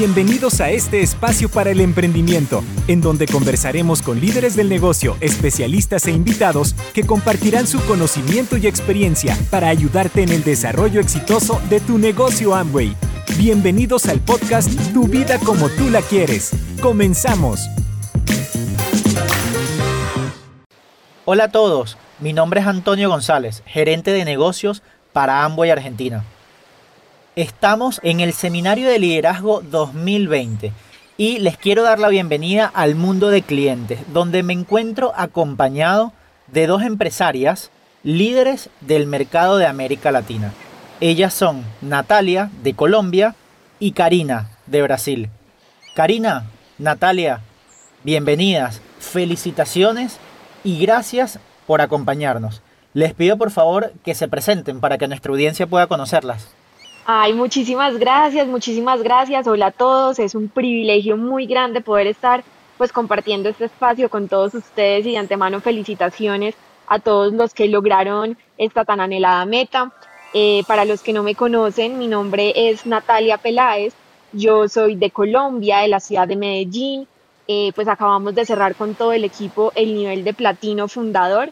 Bienvenidos a este espacio para el emprendimiento, en donde conversaremos con líderes del negocio, especialistas e invitados que compartirán su conocimiento y experiencia para ayudarte en el desarrollo exitoso de tu negocio Amway. Bienvenidos al podcast Tu vida como tú la quieres. Comenzamos. Hola a todos, mi nombre es Antonio González, gerente de negocios para Amway Argentina. Estamos en el Seminario de Liderazgo 2020 y les quiero dar la bienvenida al mundo de clientes, donde me encuentro acompañado de dos empresarias líderes del mercado de América Latina. Ellas son Natalia, de Colombia, y Karina, de Brasil. Karina, Natalia, bienvenidas, felicitaciones y gracias por acompañarnos. Les pido por favor que se presenten para que nuestra audiencia pueda conocerlas. Ay, muchísimas gracias, muchísimas gracias. Hola a todos. Es un privilegio muy grande poder estar pues compartiendo este espacio con todos ustedes y de antemano felicitaciones a todos los que lograron esta tan anhelada meta. Eh, para los que no me conocen, mi nombre es Natalia Peláez. Yo soy de Colombia, de la ciudad de Medellín. Eh, pues acabamos de cerrar con todo el equipo el nivel de platino fundador.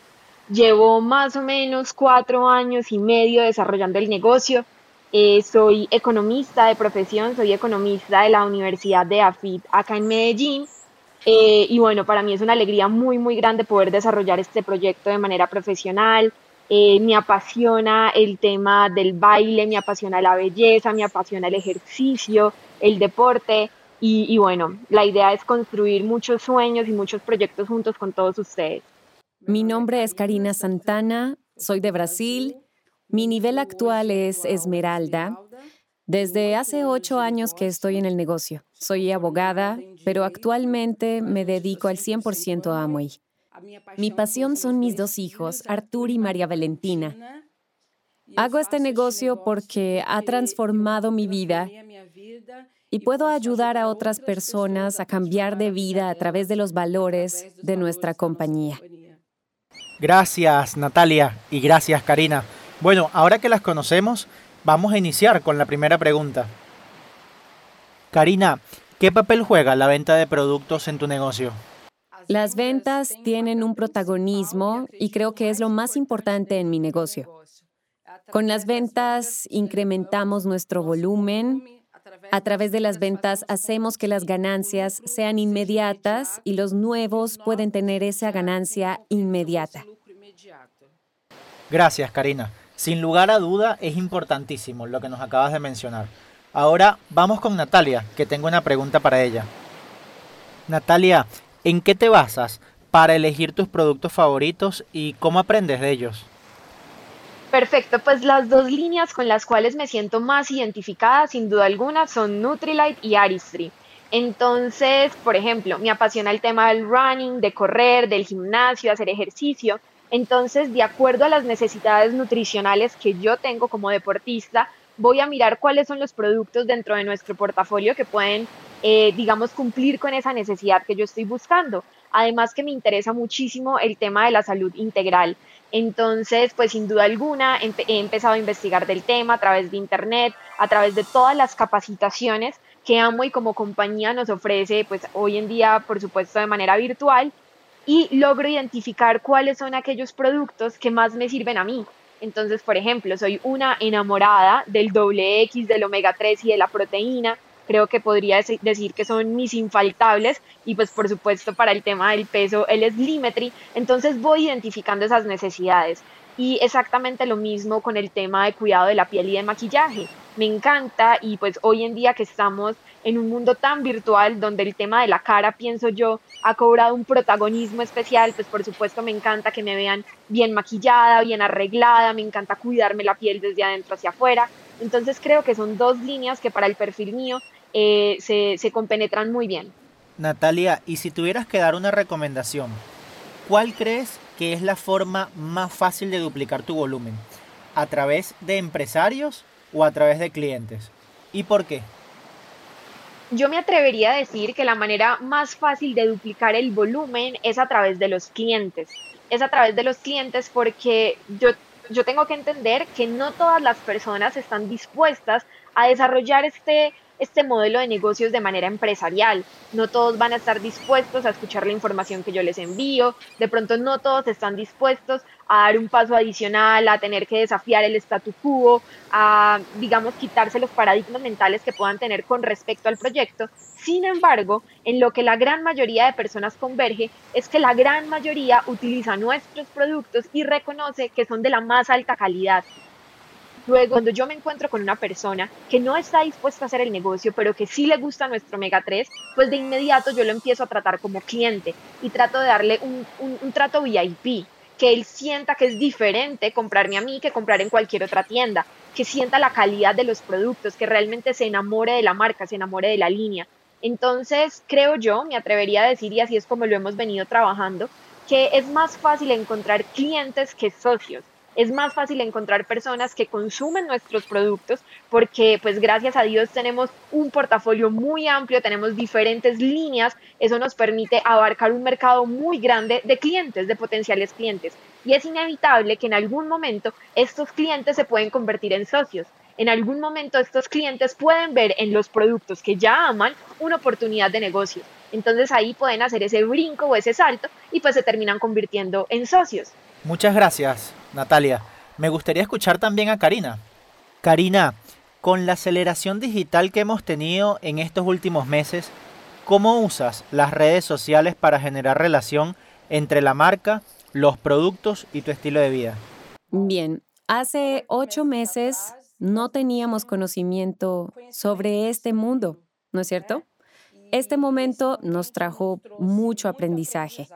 Llevo más o menos cuatro años y medio desarrollando el negocio eh, soy economista de profesión, soy economista de la Universidad de AFIT acá en Medellín. Eh, y bueno, para mí es una alegría muy, muy grande poder desarrollar este proyecto de manera profesional. Eh, me apasiona el tema del baile, me apasiona la belleza, me apasiona el ejercicio, el deporte. Y, y bueno, la idea es construir muchos sueños y muchos proyectos juntos con todos ustedes. Mi nombre es Karina Santana, soy de Brasil mi nivel actual es Esmeralda. Desde hace ocho años que estoy en el negocio. Soy abogada, pero actualmente me dedico al 100% a Amway. Mi pasión son mis dos hijos, Artur y María Valentina. Hago este negocio porque ha transformado mi vida y puedo ayudar a otras personas a cambiar de vida a través de los valores de nuestra compañía. Gracias, Natalia, y gracias, Karina. Bueno, ahora que las conocemos, vamos a iniciar con la primera pregunta. Karina, ¿qué papel juega la venta de productos en tu negocio? Las ventas tienen un protagonismo y creo que es lo más importante en mi negocio. Con las ventas incrementamos nuestro volumen. A través de las ventas hacemos que las ganancias sean inmediatas y los nuevos pueden tener esa ganancia inmediata. Gracias, Karina. Sin lugar a duda es importantísimo lo que nos acabas de mencionar. Ahora vamos con Natalia, que tengo una pregunta para ella. Natalia, ¿en qué te basas para elegir tus productos favoritos y cómo aprendes de ellos? Perfecto, pues las dos líneas con las cuales me siento más identificada, sin duda alguna, son Nutrilite y Aristry. Entonces, por ejemplo, me apasiona el tema del running, de correr, del gimnasio, hacer ejercicio. Entonces, de acuerdo a las necesidades nutricionales que yo tengo como deportista, voy a mirar cuáles son los productos dentro de nuestro portafolio que pueden, eh, digamos, cumplir con esa necesidad que yo estoy buscando. Además que me interesa muchísimo el tema de la salud integral. Entonces, pues sin duda alguna, he empezado a investigar del tema a través de Internet, a través de todas las capacitaciones que Amo y como compañía nos ofrece, pues hoy en día, por supuesto, de manera virtual y logro identificar cuáles son aquellos productos que más me sirven a mí. Entonces, por ejemplo, soy una enamorada del doble X, del omega 3 y de la proteína. Creo que podría decir que son mis infaltables y pues por supuesto para el tema del peso el Slimetry. Entonces voy identificando esas necesidades. Y exactamente lo mismo con el tema de cuidado de la piel y de maquillaje. Me encanta y pues hoy en día que estamos en un mundo tan virtual donde el tema de la cara, pienso yo, ha cobrado un protagonismo especial, pues por supuesto me encanta que me vean bien maquillada, bien arreglada, me encanta cuidarme la piel desde adentro hacia afuera. Entonces creo que son dos líneas que para el perfil mío eh, se, se compenetran muy bien. Natalia, y si tuvieras que dar una recomendación, ¿cuál crees que es la forma más fácil de duplicar tu volumen? ¿A través de empresarios o a través de clientes? ¿Y por qué? Yo me atrevería a decir que la manera más fácil de duplicar el volumen es a través de los clientes. Es a través de los clientes porque yo, yo tengo que entender que no todas las personas están dispuestas a desarrollar este este modelo de negocios de manera empresarial. No todos van a estar dispuestos a escuchar la información que yo les envío, de pronto no todos están dispuestos a dar un paso adicional, a tener que desafiar el statu quo, a, digamos, quitarse los paradigmas mentales que puedan tener con respecto al proyecto. Sin embargo, en lo que la gran mayoría de personas converge es que la gran mayoría utiliza nuestros productos y reconoce que son de la más alta calidad. Luego, cuando yo me encuentro con una persona que no está dispuesta a hacer el negocio, pero que sí le gusta nuestro Mega 3, pues de inmediato yo lo empiezo a tratar como cliente y trato de darle un, un trato VIP que él sienta que es diferente comprarme a mí que comprar en cualquier otra tienda, que sienta la calidad de los productos, que realmente se enamore de la marca, se enamore de la línea. Entonces, creo yo, me atrevería a decir, y así es como lo hemos venido trabajando, que es más fácil encontrar clientes que socios es más fácil encontrar personas que consumen nuestros productos porque pues gracias a Dios tenemos un portafolio muy amplio, tenemos diferentes líneas, eso nos permite abarcar un mercado muy grande de clientes, de potenciales clientes. Y es inevitable que en algún momento estos clientes se pueden convertir en socios. En algún momento estos clientes pueden ver en los productos que ya aman una oportunidad de negocio. Entonces ahí pueden hacer ese brinco o ese salto y pues se terminan convirtiendo en socios. Muchas gracias, Natalia. Me gustaría escuchar también a Karina. Karina, con la aceleración digital que hemos tenido en estos últimos meses, ¿cómo usas las redes sociales para generar relación entre la marca, los productos y tu estilo de vida? Bien, hace ocho meses no teníamos conocimiento sobre este mundo, ¿no es cierto? Este momento nos trajo mucho aprendizaje.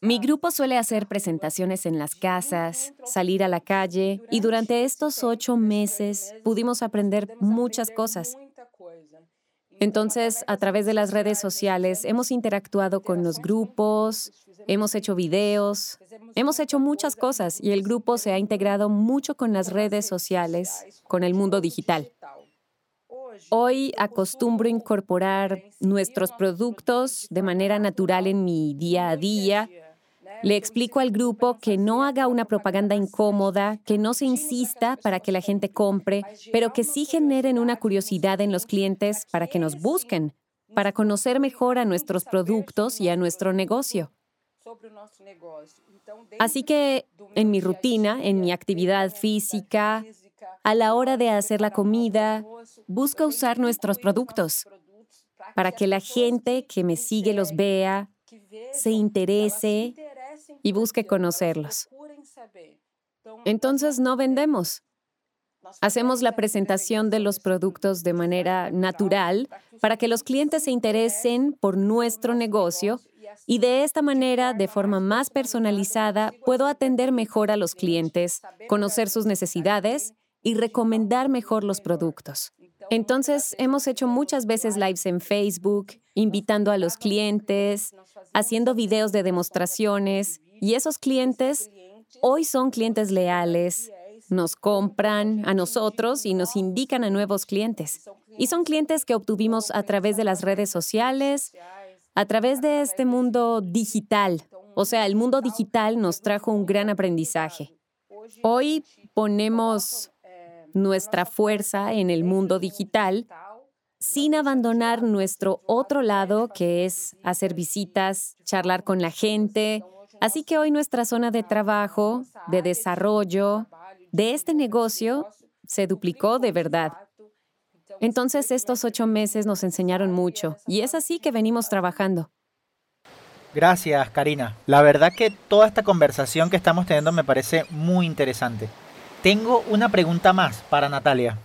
Mi grupo suele hacer presentaciones en las casas, salir a la calle y durante estos ocho meses pudimos aprender muchas cosas. Entonces, a través de las redes sociales hemos interactuado con los grupos, hemos hecho videos, hemos hecho muchas cosas y el grupo se ha integrado mucho con las redes sociales, con el mundo digital. Hoy acostumbro incorporar nuestros productos de manera natural en mi día a día. Le explico al grupo que no haga una propaganda incómoda, que no se insista para que la gente compre, pero que sí generen una curiosidad en los clientes para que nos busquen, para conocer mejor a nuestros productos y a nuestro negocio. Así que en mi rutina, en mi actividad física, a la hora de hacer la comida, busco usar nuestros productos para que la gente que me sigue los vea, se interese y busque conocerlos. Entonces no vendemos. Hacemos la presentación de los productos de manera natural para que los clientes se interesen por nuestro negocio y de esta manera, de forma más personalizada, puedo atender mejor a los clientes, conocer sus necesidades y recomendar mejor los productos. Entonces, hemos hecho muchas veces lives en Facebook, invitando a los clientes, haciendo videos de demostraciones y esos clientes hoy son clientes leales, nos compran a nosotros y nos indican a nuevos clientes. Y son clientes que obtuvimos a través de las redes sociales, a través de este mundo digital. O sea, el mundo digital nos trajo un gran aprendizaje. Hoy ponemos nuestra fuerza en el mundo digital sin abandonar nuestro otro lado, que es hacer visitas, charlar con la gente. Así que hoy nuestra zona de trabajo, de desarrollo, de este negocio, se duplicó de verdad. Entonces estos ocho meses nos enseñaron mucho y es así que venimos trabajando. Gracias, Karina. La verdad que toda esta conversación que estamos teniendo me parece muy interesante. Tengo una pregunta más para Natalia.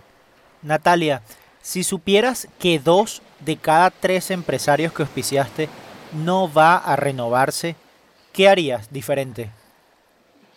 Natalia, si supieras que dos de cada tres empresarios que auspiciaste no va a renovarse, ¿qué harías diferente?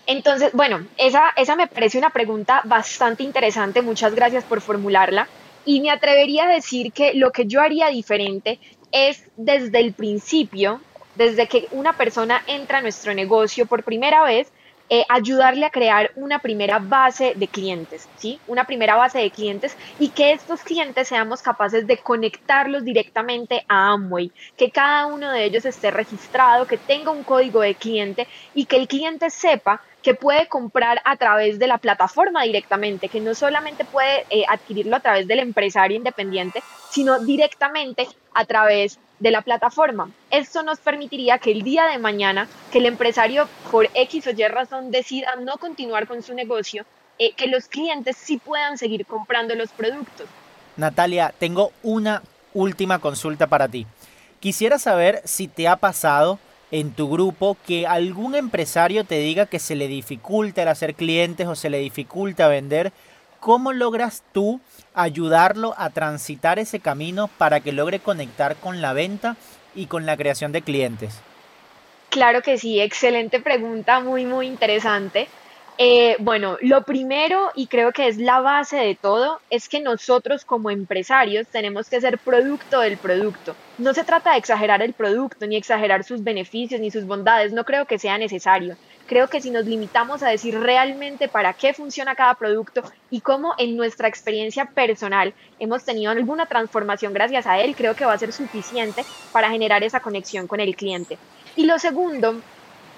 Entonces, bueno, esa, esa me parece una pregunta bastante interesante. Muchas gracias por formularla. Y me atrevería a decir que lo que yo haría diferente es desde el principio, desde que una persona entra a nuestro negocio por primera vez, eh, ayudarle a crear una primera base de clientes, ¿sí? Una primera base de clientes y que estos clientes seamos capaces de conectarlos directamente a Amway, que cada uno de ellos esté registrado, que tenga un código de cliente y que el cliente sepa que puede comprar a través de la plataforma directamente, que no solamente puede eh, adquirirlo a través del empresario independiente, sino directamente a través de la plataforma. Esto nos permitiría que el día de mañana, que el empresario por X o Y razón decida no continuar con su negocio, eh, que los clientes sí puedan seguir comprando los productos. Natalia, tengo una última consulta para ti. Quisiera saber si te ha pasado en tu grupo que algún empresario te diga que se le dificulta el hacer clientes o se le dificulta vender. ¿Cómo logras tú ayudarlo a transitar ese camino para que logre conectar con la venta y con la creación de clientes? Claro que sí, excelente pregunta, muy, muy interesante. Eh, bueno, lo primero y creo que es la base de todo es que nosotros como empresarios tenemos que ser producto del producto. No se trata de exagerar el producto, ni exagerar sus beneficios, ni sus bondades, no creo que sea necesario. Creo que si nos limitamos a decir realmente para qué funciona cada producto y cómo en nuestra experiencia personal hemos tenido alguna transformación gracias a él, creo que va a ser suficiente para generar esa conexión con el cliente. Y lo segundo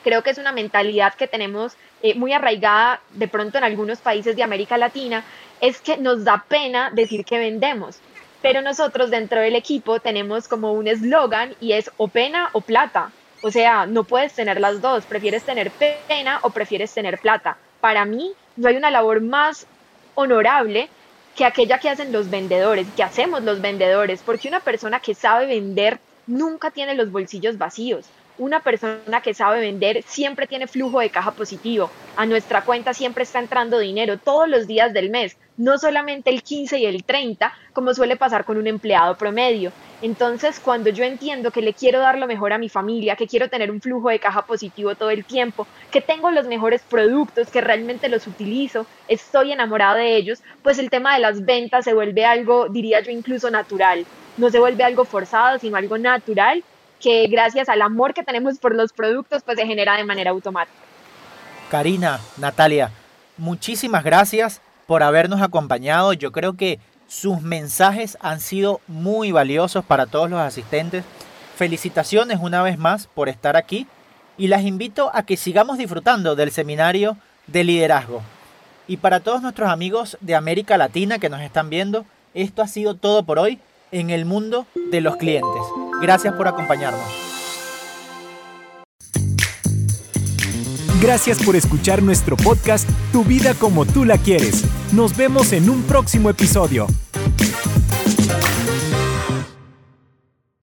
creo que es una mentalidad que tenemos eh, muy arraigada de pronto en algunos países de América Latina, es que nos da pena decir que vendemos. Pero nosotros dentro del equipo tenemos como un eslogan y es o pena o plata. O sea, no puedes tener las dos, prefieres tener pena o prefieres tener plata. Para mí no hay una labor más honorable que aquella que hacen los vendedores, que hacemos los vendedores, porque una persona que sabe vender nunca tiene los bolsillos vacíos una persona que sabe vender siempre tiene flujo de caja positivo. A nuestra cuenta siempre está entrando dinero todos los días del mes, no solamente el 15 y el 30, como suele pasar con un empleado promedio. Entonces, cuando yo entiendo que le quiero dar lo mejor a mi familia, que quiero tener un flujo de caja positivo todo el tiempo, que tengo los mejores productos, que realmente los utilizo, estoy enamorado de ellos, pues el tema de las ventas se vuelve algo, diría yo, incluso natural. No se vuelve algo forzado, sino algo natural que gracias al amor que tenemos por los productos, pues se genera de manera automática. Karina, Natalia, muchísimas gracias por habernos acompañado. Yo creo que sus mensajes han sido muy valiosos para todos los asistentes. Felicitaciones una vez más por estar aquí y las invito a que sigamos disfrutando del seminario de liderazgo. Y para todos nuestros amigos de América Latina que nos están viendo, esto ha sido todo por hoy en el mundo de los clientes. Gracias por acompañarnos. Gracias por escuchar nuestro podcast Tu vida como tú la quieres. Nos vemos en un próximo episodio.